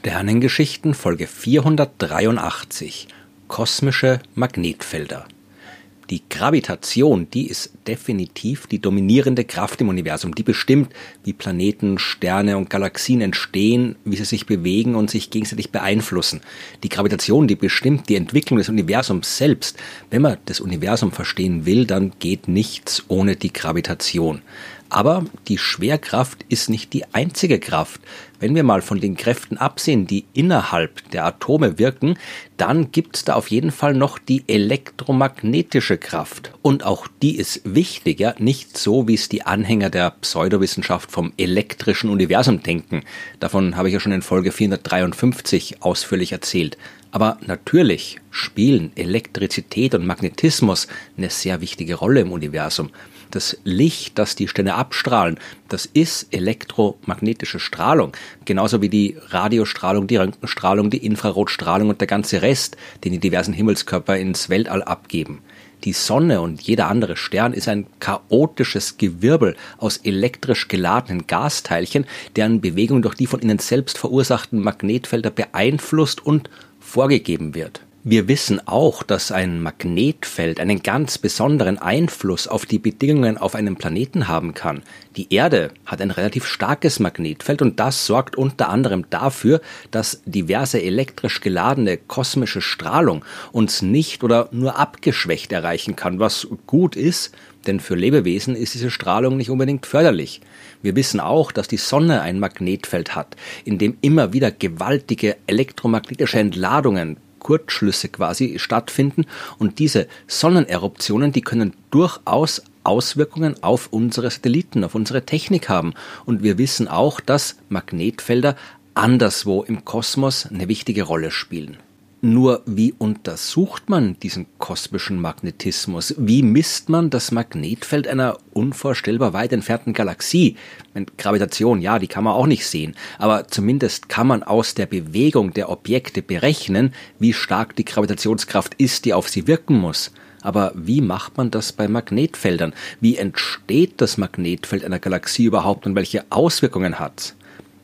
Sternengeschichten Folge 483 Kosmische Magnetfelder die Gravitation, die ist definitiv die dominierende Kraft im Universum. Die bestimmt, wie Planeten, Sterne und Galaxien entstehen, wie sie sich bewegen und sich gegenseitig beeinflussen. Die Gravitation, die bestimmt die Entwicklung des Universums selbst. Wenn man das Universum verstehen will, dann geht nichts ohne die Gravitation. Aber die Schwerkraft ist nicht die einzige Kraft. Wenn wir mal von den Kräften absehen, die innerhalb der Atome wirken, dann gibt's da auf jeden Fall noch die elektromagnetische Kraft. Und auch die ist wichtiger, nicht so, wie es die Anhänger der Pseudowissenschaft vom elektrischen Universum denken. Davon habe ich ja schon in Folge 453 ausführlich erzählt. Aber natürlich spielen Elektrizität und Magnetismus eine sehr wichtige Rolle im Universum das Licht, das die Sterne abstrahlen, das ist elektromagnetische Strahlung. Genauso wie die Radiostrahlung, die Röntgenstrahlung, die Infrarotstrahlung und der ganze Rest, den die diversen Himmelskörper ins Weltall abgeben. Die Sonne und jeder andere Stern ist ein chaotisches Gewirbel aus elektrisch geladenen Gasteilchen, deren Bewegung durch die von ihnen selbst verursachten Magnetfelder beeinflusst und vorgegeben wird. Wir wissen auch, dass ein Magnetfeld einen ganz besonderen Einfluss auf die Bedingungen auf einem Planeten haben kann. Die Erde hat ein relativ starkes Magnetfeld und das sorgt unter anderem dafür, dass diverse elektrisch geladene kosmische Strahlung uns nicht oder nur abgeschwächt erreichen kann, was gut ist, denn für Lebewesen ist diese Strahlung nicht unbedingt förderlich. Wir wissen auch, dass die Sonne ein Magnetfeld hat, in dem immer wieder gewaltige elektromagnetische Entladungen Kurzschlüsse quasi stattfinden. Und diese Sonneneruptionen, die können durchaus Auswirkungen auf unsere Satelliten, auf unsere Technik haben. Und wir wissen auch, dass Magnetfelder anderswo im Kosmos eine wichtige Rolle spielen. Nur wie untersucht man diesen kosmischen Magnetismus? Wie misst man das Magnetfeld einer unvorstellbar weit entfernten Galaxie? Gravitation, ja, die kann man auch nicht sehen, aber zumindest kann man aus der Bewegung der Objekte berechnen, wie stark die Gravitationskraft ist, die auf sie wirken muss. Aber wie macht man das bei Magnetfeldern? Wie entsteht das Magnetfeld einer Galaxie überhaupt und welche Auswirkungen hat's?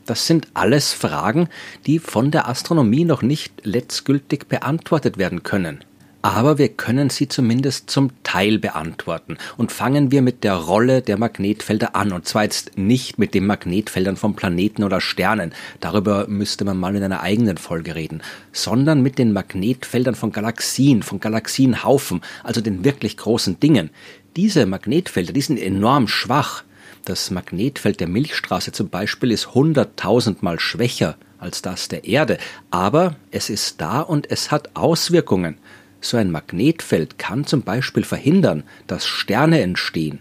Das sind alles Fragen, die von der Astronomie noch nicht letztgültig beantwortet werden können. Aber wir können sie zumindest zum Teil beantworten. Und fangen wir mit der Rolle der Magnetfelder an. Und zwar jetzt nicht mit den Magnetfeldern von Planeten oder Sternen. Darüber müsste man mal in einer eigenen Folge reden. Sondern mit den Magnetfeldern von Galaxien, von Galaxienhaufen, also den wirklich großen Dingen. Diese Magnetfelder, die sind enorm schwach. Das Magnetfeld der Milchstraße zum Beispiel ist hunderttausendmal schwächer als das der Erde, aber es ist da und es hat Auswirkungen. So ein Magnetfeld kann zum Beispiel verhindern, dass Sterne entstehen.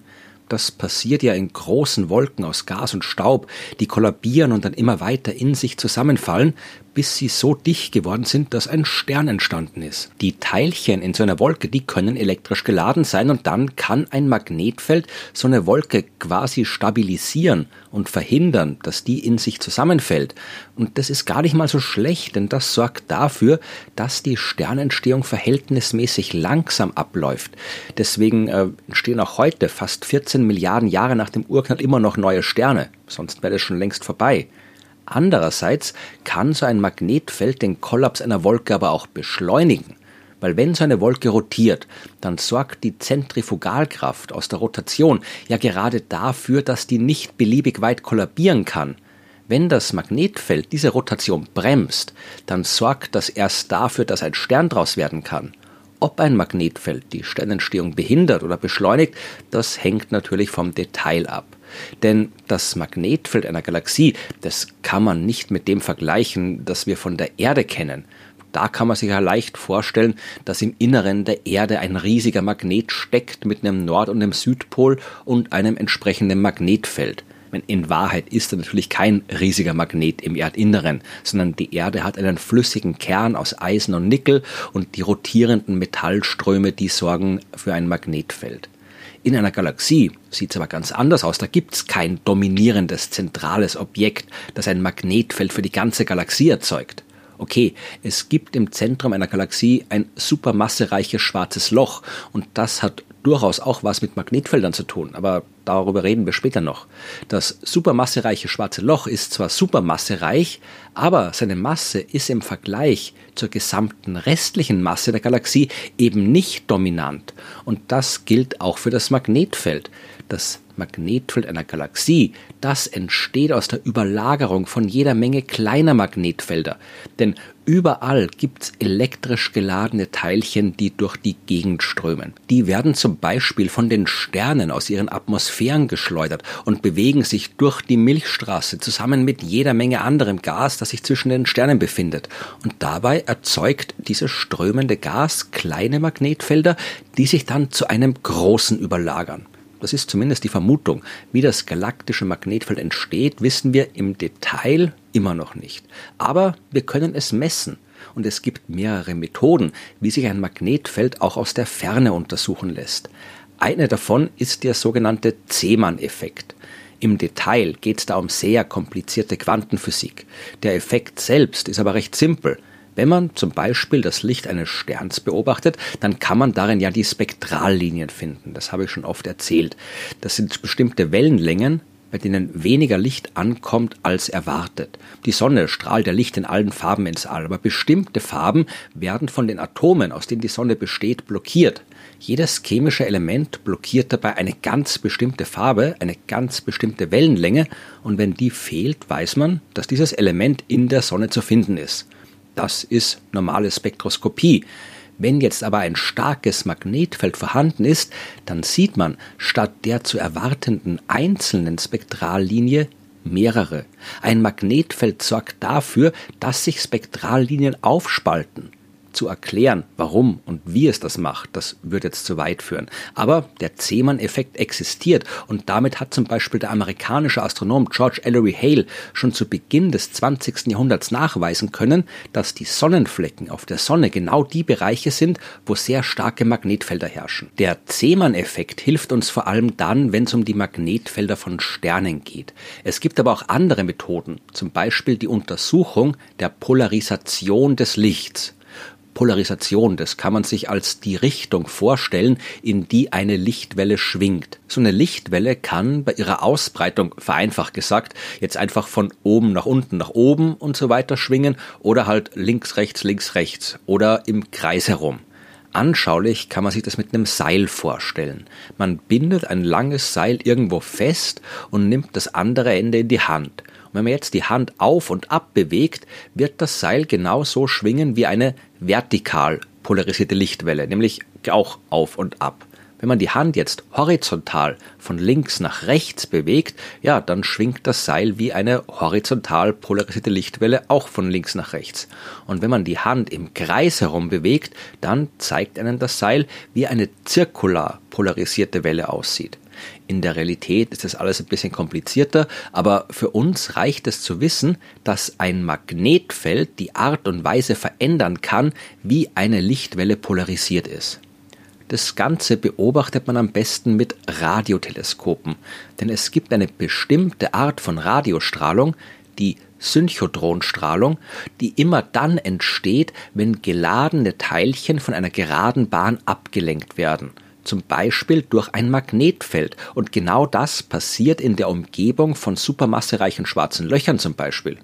Das passiert ja in großen Wolken aus Gas und Staub, die kollabieren und dann immer weiter in sich zusammenfallen, bis sie so dicht geworden sind, dass ein Stern entstanden ist. Die Teilchen in so einer Wolke, die können elektrisch geladen sein und dann kann ein Magnetfeld so eine Wolke quasi stabilisieren und verhindern, dass die in sich zusammenfällt. Und das ist gar nicht mal so schlecht, denn das sorgt dafür, dass die Sternentstehung verhältnismäßig langsam abläuft. Deswegen äh, entstehen auch heute, fast 14 Milliarden Jahre nach dem Urknall, immer noch neue Sterne. Sonst wäre das schon längst vorbei. Andererseits kann so ein Magnetfeld den Kollaps einer Wolke aber auch beschleunigen. Weil wenn so eine Wolke rotiert, dann sorgt die Zentrifugalkraft aus der Rotation ja gerade dafür, dass die nicht beliebig weit kollabieren kann. Wenn das Magnetfeld diese Rotation bremst, dann sorgt das erst dafür, dass ein Stern draus werden kann. Ob ein Magnetfeld die Sternentstehung behindert oder beschleunigt, das hängt natürlich vom Detail ab. Denn das Magnetfeld einer Galaxie, das kann man nicht mit dem vergleichen, das wir von der Erde kennen. Da kann man sich ja leicht vorstellen, dass im Inneren der Erde ein riesiger Magnet steckt mit einem Nord- und einem Südpol und einem entsprechenden Magnetfeld. In Wahrheit ist er natürlich kein riesiger Magnet im Erdinneren, sondern die Erde hat einen flüssigen Kern aus Eisen und Nickel und die rotierenden Metallströme, die sorgen für ein Magnetfeld. In einer Galaxie sieht es aber ganz anders aus. Da gibt es kein dominierendes zentrales Objekt, das ein Magnetfeld für die ganze Galaxie erzeugt. Okay, es gibt im Zentrum einer Galaxie ein supermassereiches schwarzes Loch und das hat durchaus auch was mit Magnetfeldern zu tun, aber darüber reden wir später noch. Das supermassereiche schwarze Loch ist zwar supermassereich, aber seine Masse ist im Vergleich zur gesamten restlichen Masse der Galaxie eben nicht dominant. Und das gilt auch für das Magnetfeld. Das Magnetfeld einer Galaxie, das entsteht aus der Überlagerung von jeder Menge kleiner Magnetfelder. Denn überall gibt's elektrisch geladene Teilchen, die durch die Gegend strömen. Die werden zum Beispiel von den Sternen aus ihren Atmosphären geschleudert und bewegen sich durch die Milchstraße zusammen mit jeder Menge anderem Gas, das sich zwischen den Sternen befindet. Und dabei erzeugt dieses strömende Gas kleine Magnetfelder, die sich dann zu einem großen überlagern. Das ist zumindest die Vermutung. Wie das galaktische Magnetfeld entsteht, wissen wir im Detail immer noch nicht. Aber wir können es messen. Und es gibt mehrere Methoden, wie sich ein Magnetfeld auch aus der Ferne untersuchen lässt. Eine davon ist der sogenannte Zeeman-Effekt. Im Detail geht es da um sehr komplizierte Quantenphysik. Der Effekt selbst ist aber recht simpel. Wenn man zum Beispiel das Licht eines Sterns beobachtet, dann kann man darin ja die Spektrallinien finden. Das habe ich schon oft erzählt. Das sind bestimmte Wellenlängen, bei denen weniger Licht ankommt als erwartet. Die Sonne strahlt ja Licht in allen Farben ins All, aber bestimmte Farben werden von den Atomen, aus denen die Sonne besteht, blockiert. Jedes chemische Element blockiert dabei eine ganz bestimmte Farbe, eine ganz bestimmte Wellenlänge, und wenn die fehlt, weiß man, dass dieses Element in der Sonne zu finden ist. Das ist normale Spektroskopie. Wenn jetzt aber ein starkes Magnetfeld vorhanden ist, dann sieht man statt der zu erwartenden einzelnen Spektrallinie mehrere. Ein Magnetfeld sorgt dafür, dass sich Spektrallinien aufspalten zu erklären, warum und wie es das macht, das würde jetzt zu weit führen. Aber der Zeeman-Effekt existiert und damit hat zum Beispiel der amerikanische Astronom George Ellery Hale schon zu Beginn des 20. Jahrhunderts nachweisen können, dass die Sonnenflecken auf der Sonne genau die Bereiche sind, wo sehr starke Magnetfelder herrschen. Der Zeeman-Effekt hilft uns vor allem dann, wenn es um die Magnetfelder von Sternen geht. Es gibt aber auch andere Methoden, zum Beispiel die Untersuchung der Polarisation des Lichts. Polarisation, das kann man sich als die Richtung vorstellen, in die eine Lichtwelle schwingt. So eine Lichtwelle kann bei ihrer Ausbreitung, vereinfacht gesagt, jetzt einfach von oben nach unten nach oben und so weiter schwingen oder halt links, rechts, links, rechts oder im Kreis herum. Anschaulich kann man sich das mit einem Seil vorstellen. Man bindet ein langes Seil irgendwo fest und nimmt das andere Ende in die Hand. Wenn man jetzt die Hand auf und ab bewegt, wird das Seil genauso schwingen wie eine vertikal polarisierte Lichtwelle, nämlich auch auf und ab. Wenn man die Hand jetzt horizontal von links nach rechts bewegt, ja, dann schwingt das Seil wie eine horizontal polarisierte Lichtwelle auch von links nach rechts. Und wenn man die Hand im Kreis herum bewegt, dann zeigt einen das Seil, wie eine zirkular polarisierte Welle aussieht. In der Realität ist das alles ein bisschen komplizierter, aber für uns reicht es zu wissen, dass ein Magnetfeld die Art und Weise verändern kann, wie eine Lichtwelle polarisiert ist. Das Ganze beobachtet man am besten mit Radioteleskopen, denn es gibt eine bestimmte Art von Radiostrahlung, die Synchotronstrahlung, die immer dann entsteht, wenn geladene Teilchen von einer geraden Bahn abgelenkt werden zum Beispiel durch ein Magnetfeld. Und genau das passiert in der Umgebung von supermassereichen schwarzen Löchern zum Beispiel.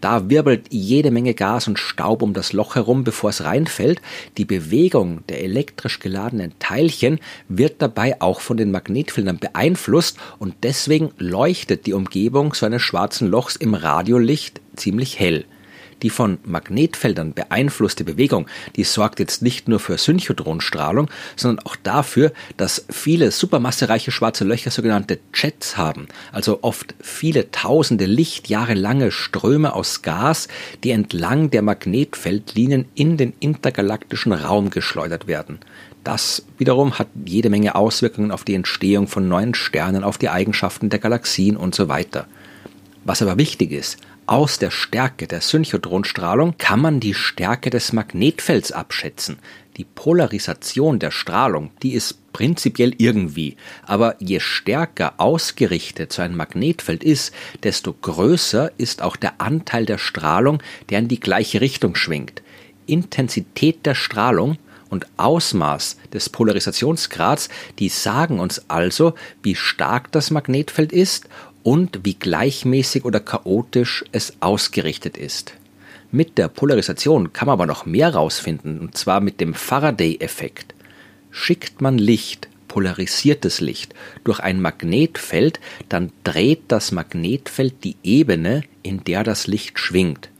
Da wirbelt jede Menge Gas und Staub um das Loch herum, bevor es reinfällt. Die Bewegung der elektrisch geladenen Teilchen wird dabei auch von den Magnetfeldern beeinflusst und deswegen leuchtet die Umgebung so eines schwarzen Lochs im Radiolicht ziemlich hell. Die von Magnetfeldern beeinflusste Bewegung, die sorgt jetzt nicht nur für Synchotronstrahlung, sondern auch dafür, dass viele supermassereiche schwarze Löcher sogenannte Jets haben, also oft viele tausende Lichtjahre lange Ströme aus Gas, die entlang der Magnetfeldlinien in den intergalaktischen Raum geschleudert werden. Das wiederum hat jede Menge Auswirkungen auf die Entstehung von neuen Sternen, auf die Eigenschaften der Galaxien und so weiter. Was aber wichtig ist, aus der Stärke der Synchotronstrahlung kann man die Stärke des Magnetfelds abschätzen. Die Polarisation der Strahlung, die ist prinzipiell irgendwie, aber je stärker ausgerichtet so ein Magnetfeld ist, desto größer ist auch der Anteil der Strahlung, der in die gleiche Richtung schwingt. Intensität der Strahlung und Ausmaß des Polarisationsgrads, die sagen uns also, wie stark das Magnetfeld ist und wie gleichmäßig oder chaotisch es ausgerichtet ist. Mit der Polarisation kann man aber noch mehr rausfinden, und zwar mit dem Faraday-Effekt. Schickt man Licht, polarisiertes Licht, durch ein Magnetfeld, dann dreht das Magnetfeld die Ebene, in der das Licht schwingt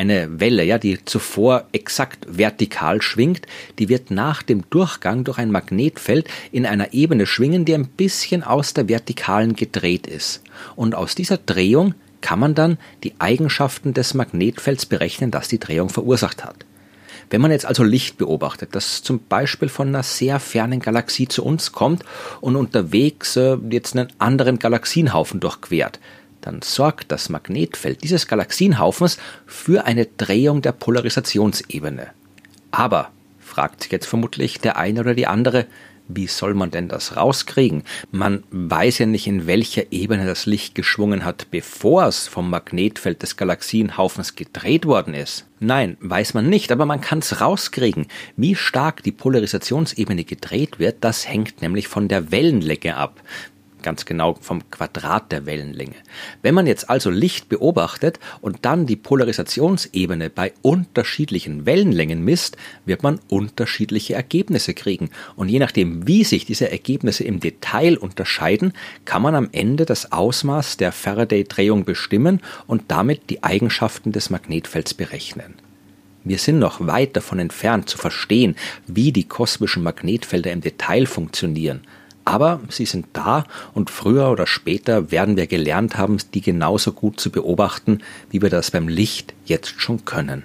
eine Welle, ja, die zuvor exakt vertikal schwingt, die wird nach dem Durchgang durch ein Magnetfeld in einer Ebene schwingen, die ein bisschen aus der Vertikalen gedreht ist. Und aus dieser Drehung kann man dann die Eigenschaften des Magnetfelds berechnen, das die Drehung verursacht hat. Wenn man jetzt also Licht beobachtet, das zum Beispiel von einer sehr fernen Galaxie zu uns kommt und unterwegs äh, jetzt einen anderen Galaxienhaufen durchquert, dann sorgt das Magnetfeld dieses Galaxienhaufens für eine Drehung der Polarisationsebene. Aber, fragt sich jetzt vermutlich der eine oder die andere, wie soll man denn das rauskriegen? Man weiß ja nicht, in welcher Ebene das Licht geschwungen hat, bevor es vom Magnetfeld des Galaxienhaufens gedreht worden ist. Nein, weiß man nicht, aber man kann es rauskriegen. Wie stark die Polarisationsebene gedreht wird, das hängt nämlich von der Wellenlänge ab ganz genau vom Quadrat der Wellenlänge. Wenn man jetzt also Licht beobachtet und dann die Polarisationsebene bei unterschiedlichen Wellenlängen misst, wird man unterschiedliche Ergebnisse kriegen. Und je nachdem, wie sich diese Ergebnisse im Detail unterscheiden, kann man am Ende das Ausmaß der Faraday-Drehung bestimmen und damit die Eigenschaften des Magnetfelds berechnen. Wir sind noch weit davon entfernt zu verstehen, wie die kosmischen Magnetfelder im Detail funktionieren. Aber sie sind da und früher oder später werden wir gelernt haben, die genauso gut zu beobachten, wie wir das beim Licht jetzt schon können.